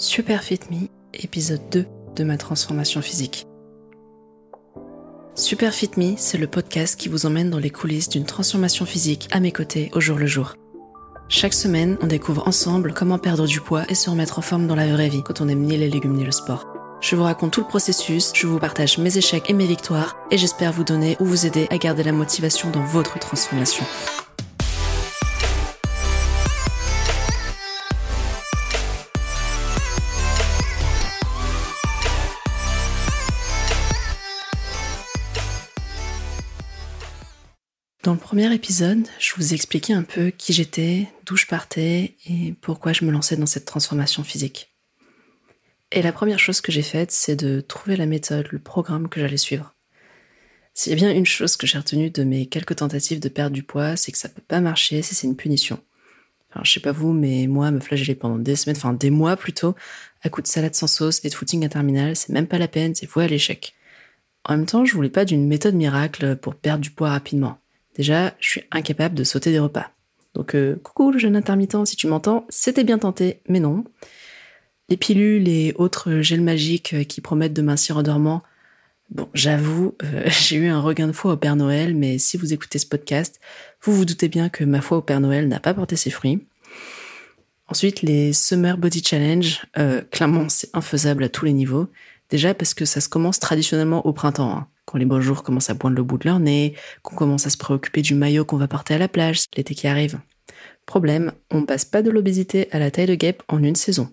Super Fit Me, épisode 2 de ma transformation physique. Super Fit Me, c'est le podcast qui vous emmène dans les coulisses d'une transformation physique à mes côtés au jour le jour. Chaque semaine, on découvre ensemble comment perdre du poids et se remettre en forme dans la vraie vie quand on aime ni les légumes ni le sport. Je vous raconte tout le processus, je vous partage mes échecs et mes victoires, et j'espère vous donner ou vous aider à garder la motivation dans votre transformation. Dans le premier épisode, je vous expliquais un peu qui j'étais, d'où je partais et pourquoi je me lançais dans cette transformation physique. Et la première chose que j'ai faite, c'est de trouver la méthode, le programme que j'allais suivre. S'il y a bien une chose que j'ai retenue de mes quelques tentatives de perdre du poids, c'est que ça peut pas marcher si c'est une punition. Enfin, je sais pas vous, mais moi, me flageller pendant des semaines, enfin des mois plutôt, à coups de salade sans sauce et de footing interminable, c'est même pas la peine, c'est voué à l'échec. En même temps, je voulais pas d'une méthode miracle pour perdre du poids rapidement. Déjà, je suis incapable de sauter des repas. Donc, euh, coucou le jeune intermittent, si tu m'entends, c'était bien tenté, mais non. Les pilules et autres gels magiques euh, qui promettent de mincir en dormant, bon, j'avoue, euh, j'ai eu un regain de foi au Père Noël, mais si vous écoutez ce podcast, vous vous doutez bien que ma foi au Père Noël n'a pas porté ses fruits. Ensuite, les Summer Body Challenge, clairement, c'est infaisable à tous les niveaux. Déjà parce que ça se commence traditionnellement au printemps. Hein quand les beaux jours commencent à poindre le bout de leur nez, qu'on commence à se préoccuper du maillot qu'on va porter à la plage, l'été qui arrive. Problème, on passe pas de l'obésité à la taille de guêpe en une saison.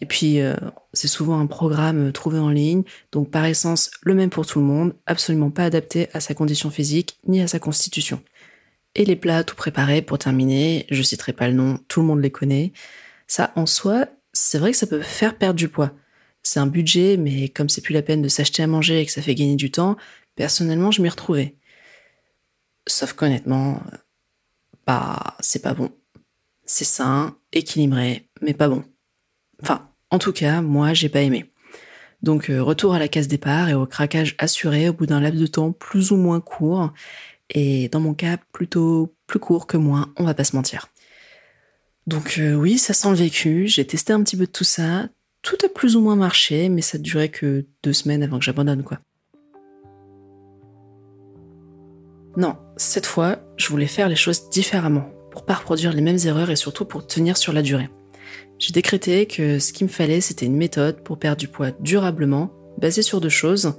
Et puis, euh, c'est souvent un programme trouvé en ligne, donc par essence le même pour tout le monde, absolument pas adapté à sa condition physique ni à sa constitution. Et les plats tout préparés pour terminer, je citerai pas le nom, tout le monde les connaît. Ça, en soi, c'est vrai que ça peut faire perdre du poids c'est un budget, mais comme c'est plus la peine de s'acheter à manger et que ça fait gagner du temps, personnellement, je m'y retrouvais. Sauf qu'honnêtement, bah, c'est pas bon. C'est sain, équilibré, mais pas bon. Enfin, en tout cas, moi, j'ai pas aimé. Donc, euh, retour à la case départ et au craquage assuré au bout d'un laps de temps plus ou moins court. Et dans mon cas, plutôt plus court que moins, on va pas se mentir. Donc euh, oui, ça sent le vécu, j'ai testé un petit peu de tout ça, tout a plus ou moins marché, mais ça durait que deux semaines avant que j'abandonne, quoi. Non, cette fois, je voulais faire les choses différemment, pour pas reproduire les mêmes erreurs et surtout pour tenir sur la durée. J'ai décrété que ce qu'il me fallait, c'était une méthode pour perdre du poids durablement, basée sur deux choses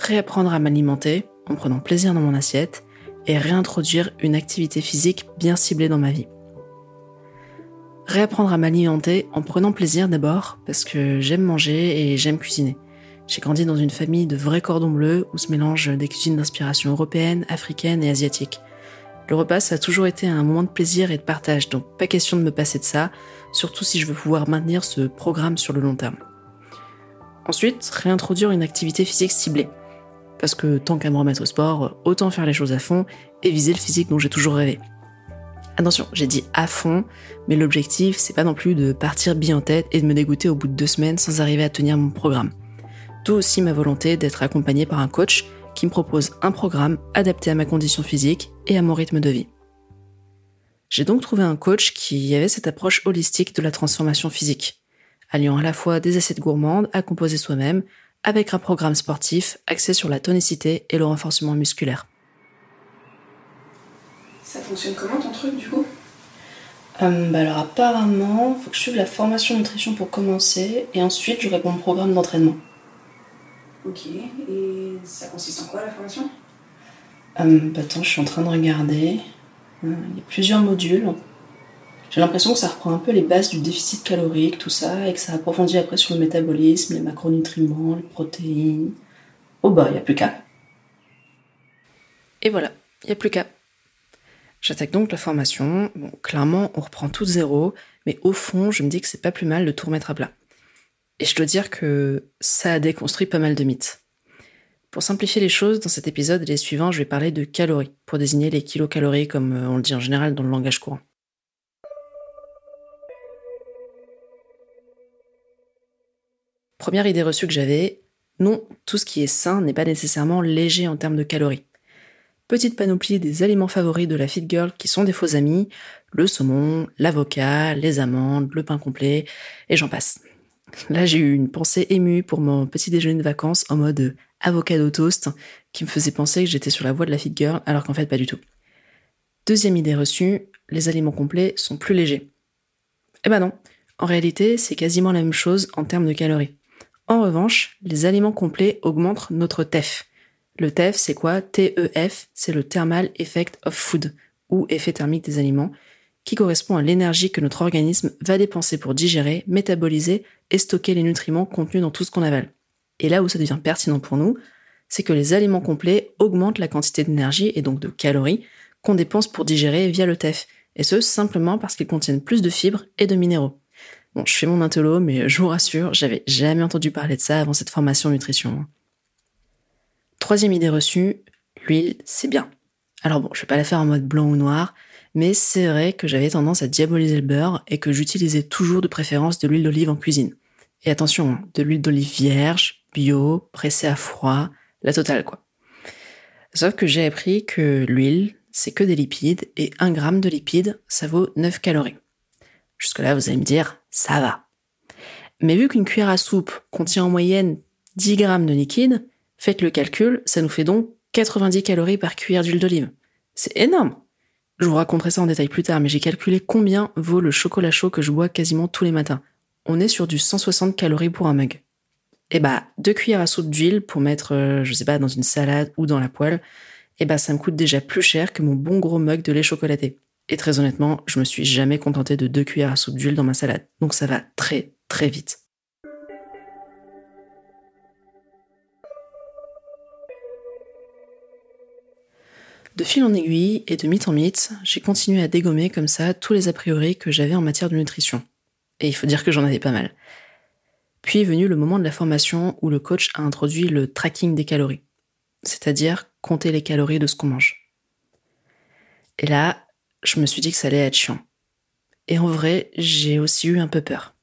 réapprendre à m'alimenter en prenant plaisir dans mon assiette et réintroduire une activité physique bien ciblée dans ma vie réapprendre à m'alimenter en prenant plaisir d'abord, parce que j'aime manger et j'aime cuisiner. J'ai grandi dans une famille de vrais cordons bleus où se mélangent des cuisines d'inspiration européenne, africaine et asiatique. Le repas, ça a toujours été un moment de plaisir et de partage, donc pas question de me passer de ça, surtout si je veux pouvoir maintenir ce programme sur le long terme. Ensuite, réintroduire une activité physique ciblée. Parce que tant qu'à me remettre au sport, autant faire les choses à fond et viser le physique dont j'ai toujours rêvé. Attention, j'ai dit à fond, mais l'objectif, c'est pas non plus de partir bien en tête et de me dégoûter au bout de deux semaines sans arriver à tenir mon programme. D'où aussi ma volonté d'être accompagné par un coach qui me propose un programme adapté à ma condition physique et à mon rythme de vie. J'ai donc trouvé un coach qui avait cette approche holistique de la transformation physique, alliant à la fois des assiettes gourmandes à composer soi-même, avec un programme sportif axé sur la tonicité et le renforcement musculaire. Ça fonctionne comment ton truc du coup euh, bah alors apparemment, il faut que je suive la formation nutrition pour commencer et ensuite je réponds au programme d'entraînement. Ok, et ça consiste en quoi la formation euh, bah attends, je suis en train de regarder. Euh, il y a plusieurs modules. J'ai l'impression que ça reprend un peu les bases du déficit calorique, tout ça, et que ça approfondit après sur le métabolisme, les macronutriments, les protéines. Oh bah, il n'y a plus qu'à. Et voilà, il n'y a plus qu'à. J'attaque donc la formation. Clairement, on reprend tout de zéro, mais au fond, je me dis que c'est pas plus mal de tout remettre à plat. Et je dois dire que ça a déconstruit pas mal de mythes. Pour simplifier les choses, dans cet épisode et les suivants, je vais parler de calories, pour désigner les kilocalories comme euh, on le dit en général dans le langage courant. Première idée reçue que j'avais, non, tout ce qui est sain n'est pas nécessairement léger en termes de calories petite panoplie des aliments favoris de la fit girl qui sont des faux amis, le saumon, l'avocat, les amandes, le pain complet, et j'en passe. Là, j'ai eu une pensée émue pour mon petit déjeuner de vacances en mode avocado toast qui me faisait penser que j'étais sur la voie de la fit girl alors qu'en fait pas du tout. Deuxième idée reçue, les aliments complets sont plus légers. Eh ben non, en réalité c'est quasiment la même chose en termes de calories. En revanche, les aliments complets augmentent notre TEF. Le TEF c'est quoi? TEF, c'est le Thermal Effect of Food, ou effet thermique des aliments, qui correspond à l'énergie que notre organisme va dépenser pour digérer, métaboliser et stocker les nutriments contenus dans tout ce qu'on avale. Et là où ça devient pertinent pour nous, c'est que les aliments complets augmentent la quantité d'énergie et donc de calories qu'on dépense pour digérer via le TEF, et ce simplement parce qu'ils contiennent plus de fibres et de minéraux. Bon, je fais mon intello, mais je vous rassure, j'avais jamais entendu parler de ça avant cette formation nutrition. Troisième idée reçue, l'huile, c'est bien. Alors bon, je vais pas la faire en mode blanc ou noir, mais c'est vrai que j'avais tendance à diaboliser le beurre et que j'utilisais toujours de préférence de l'huile d'olive en cuisine. Et attention, hein, de l'huile d'olive vierge, bio, pressée à froid, la totale quoi. Sauf que j'ai appris que l'huile, c'est que des lipides, et 1 gramme de lipides, ça vaut 9 calories. Jusque-là, vous allez me dire, ça va. Mais vu qu'une cuillère à soupe contient en moyenne 10 grammes de liquide, faites le calcul, ça nous fait donc 90 calories par cuillère d'huile d'olive. C'est énorme. Je vous raconterai ça en détail plus tard, mais j'ai calculé combien vaut le chocolat chaud que je bois quasiment tous les matins. On est sur du 160 calories pour un mug. Et eh bah, deux cuillères à soupe d'huile pour mettre, euh, je sais pas, dans une salade ou dans la poêle, et eh bah, ça me coûte déjà plus cher que mon bon gros mug de lait chocolaté. Et très honnêtement, je me suis jamais contenté de deux cuillères à soupe d'huile dans ma salade. Donc ça va très très vite. De fil en aiguille et de mythe en mythe, j'ai continué à dégommer comme ça tous les a priori que j'avais en matière de nutrition. Et il faut dire que j'en avais pas mal. Puis est venu le moment de la formation où le coach a introduit le tracking des calories, c'est-à-dire compter les calories de ce qu'on mange. Et là, je me suis dit que ça allait être chiant. Et en vrai, j'ai aussi eu un peu peur.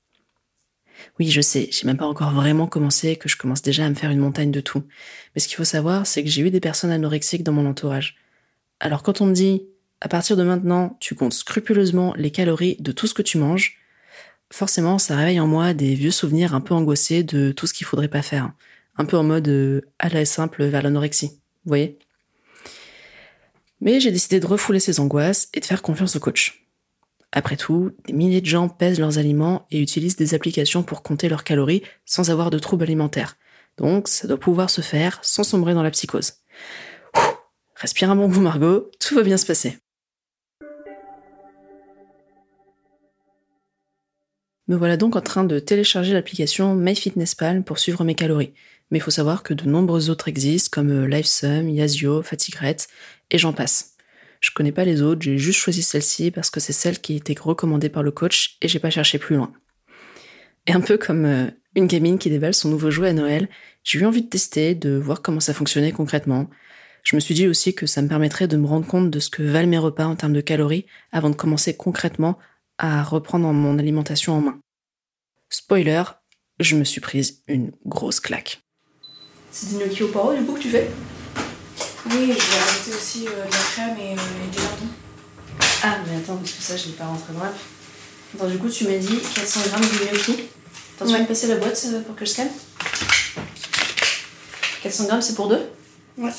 Oui, je sais, j'ai même pas encore vraiment commencé, que je commence déjà à me faire une montagne de tout. Mais ce qu'il faut savoir, c'est que j'ai eu des personnes anorexiques dans mon entourage. Alors quand on me dit, à partir de maintenant, tu comptes scrupuleusement les calories de tout ce que tu manges, forcément, ça réveille en moi des vieux souvenirs un peu angoissés de tout ce qu'il faudrait pas faire. Un peu en mode euh, à la simple vers l'anorexie. Vous voyez? Mais j'ai décidé de refouler ces angoisses et de faire confiance au coach. Après tout, des milliers de gens pèsent leurs aliments et utilisent des applications pour compter leurs calories sans avoir de troubles alimentaires. Donc, ça doit pouvoir se faire sans sombrer dans la psychose. Respire un bon coup, Margot, tout va bien se passer. Me voilà donc en train de télécharger l'application MyFitnessPal pour suivre mes calories. Mais il faut savoir que de nombreuses autres existent, comme euh, LiveSum, Yazio, Fatigueret, et j'en passe. Je connais pas les autres, j'ai juste choisi celle-ci parce que c'est celle qui était recommandée par le coach et j'ai pas cherché plus loin. Et un peu comme euh, une gamine qui déballe son nouveau jouet à Noël, j'ai eu envie de tester, de voir comment ça fonctionnait concrètement, je me suis dit aussi que ça me permettrait de me rendre compte de ce que valent mes repas en termes de calories avant de commencer concrètement à reprendre mon alimentation en main. Spoiler, je me suis prise une grosse claque. C'est des gnocchis au poireau du coup que tu fais? Oui, je vais rajouter aussi euh, de la crème et, euh, des lardons. Ah, mais attends, parce que ça, je l'ai pas rentré dans Attends, du coup, tu m'as dit 400 grammes de gnocchi. Attends, tu vas me passer la boîte euh, pour que je scanne? 400 grammes, c'est pour deux? Ouais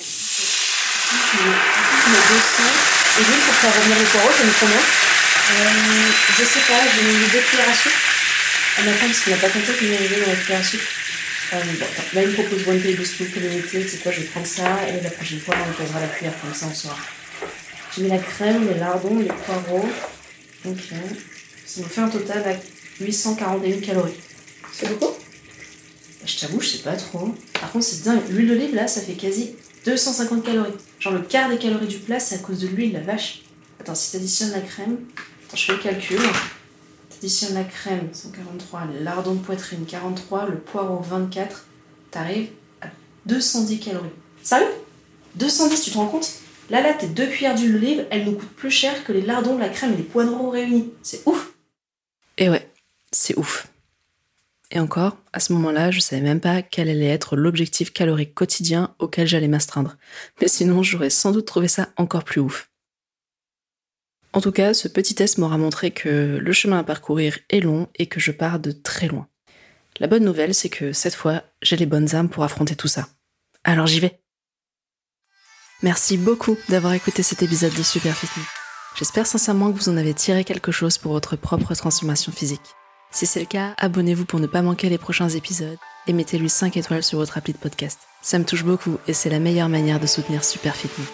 le 200. Et lui, pour faire revenir le poireau, ça met combien euh, Je sais pas, j'ai mis deux cuillères à soupe. Ah, mais attends, parce qu'il n'a pas compté qu'il met dans la cuillère à soupe. Euh, bon. Là, il me propose one tablespoon communauté. Tu sais quoi, je vais prendre ça et la prochaine fois, on posera la cuillère comme ça, on saura. J'ai mis la crème, les lardons, les poireaux. Ok. Ça me fait un total à 841 calories. C'est beaucoup? Bah, Je t'avoue, je sais pas trop. Par contre, c'est dingue. L'huile d'olive, là, ça fait quasi 250 calories. Le quart des calories du plat, c'est à cause de l'huile, la vache. Attends, si t'additionnes la crème, attends, je fais le calcul. T'additionnes la crème, 143, les lardons de poitrine, 43, le poireau, 24, t'arrives à 210 calories. Sérieux? 210, tu te rends compte? Là, là, tes deux cuillères d'huile d'olive, elles nous coûtent plus cher que les lardons, la crème et les poireaux réunis. C'est ouf Et ouais, c'est ouf. Et encore, à ce moment-là, je savais même pas quel allait être l'objectif calorique quotidien auquel j'allais m'astreindre. Mais sinon, j'aurais sans doute trouvé ça encore plus ouf. En tout cas, ce petit test m'aura montré que le chemin à parcourir est long et que je pars de très loin. La bonne nouvelle, c'est que cette fois, j'ai les bonnes armes pour affronter tout ça. Alors j'y vais. Merci beaucoup d'avoir écouté cet épisode de Super Fit Me. J'espère sincèrement que vous en avez tiré quelque chose pour votre propre transformation physique. Si c'est le cas, abonnez-vous pour ne pas manquer les prochains épisodes et mettez-lui 5 étoiles sur votre appli de podcast. Ça me touche beaucoup et c'est la meilleure manière de soutenir Super Fit Me.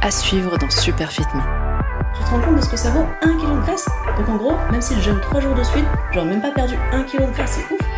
À suivre dans Super Fit Me. Tu te rends compte de ce que ça vaut? 1 kg de graisse? Donc en gros, même si je jeûne 3 jours de suite, j'aurais même pas perdu 1 kg de graisse, c'est ouf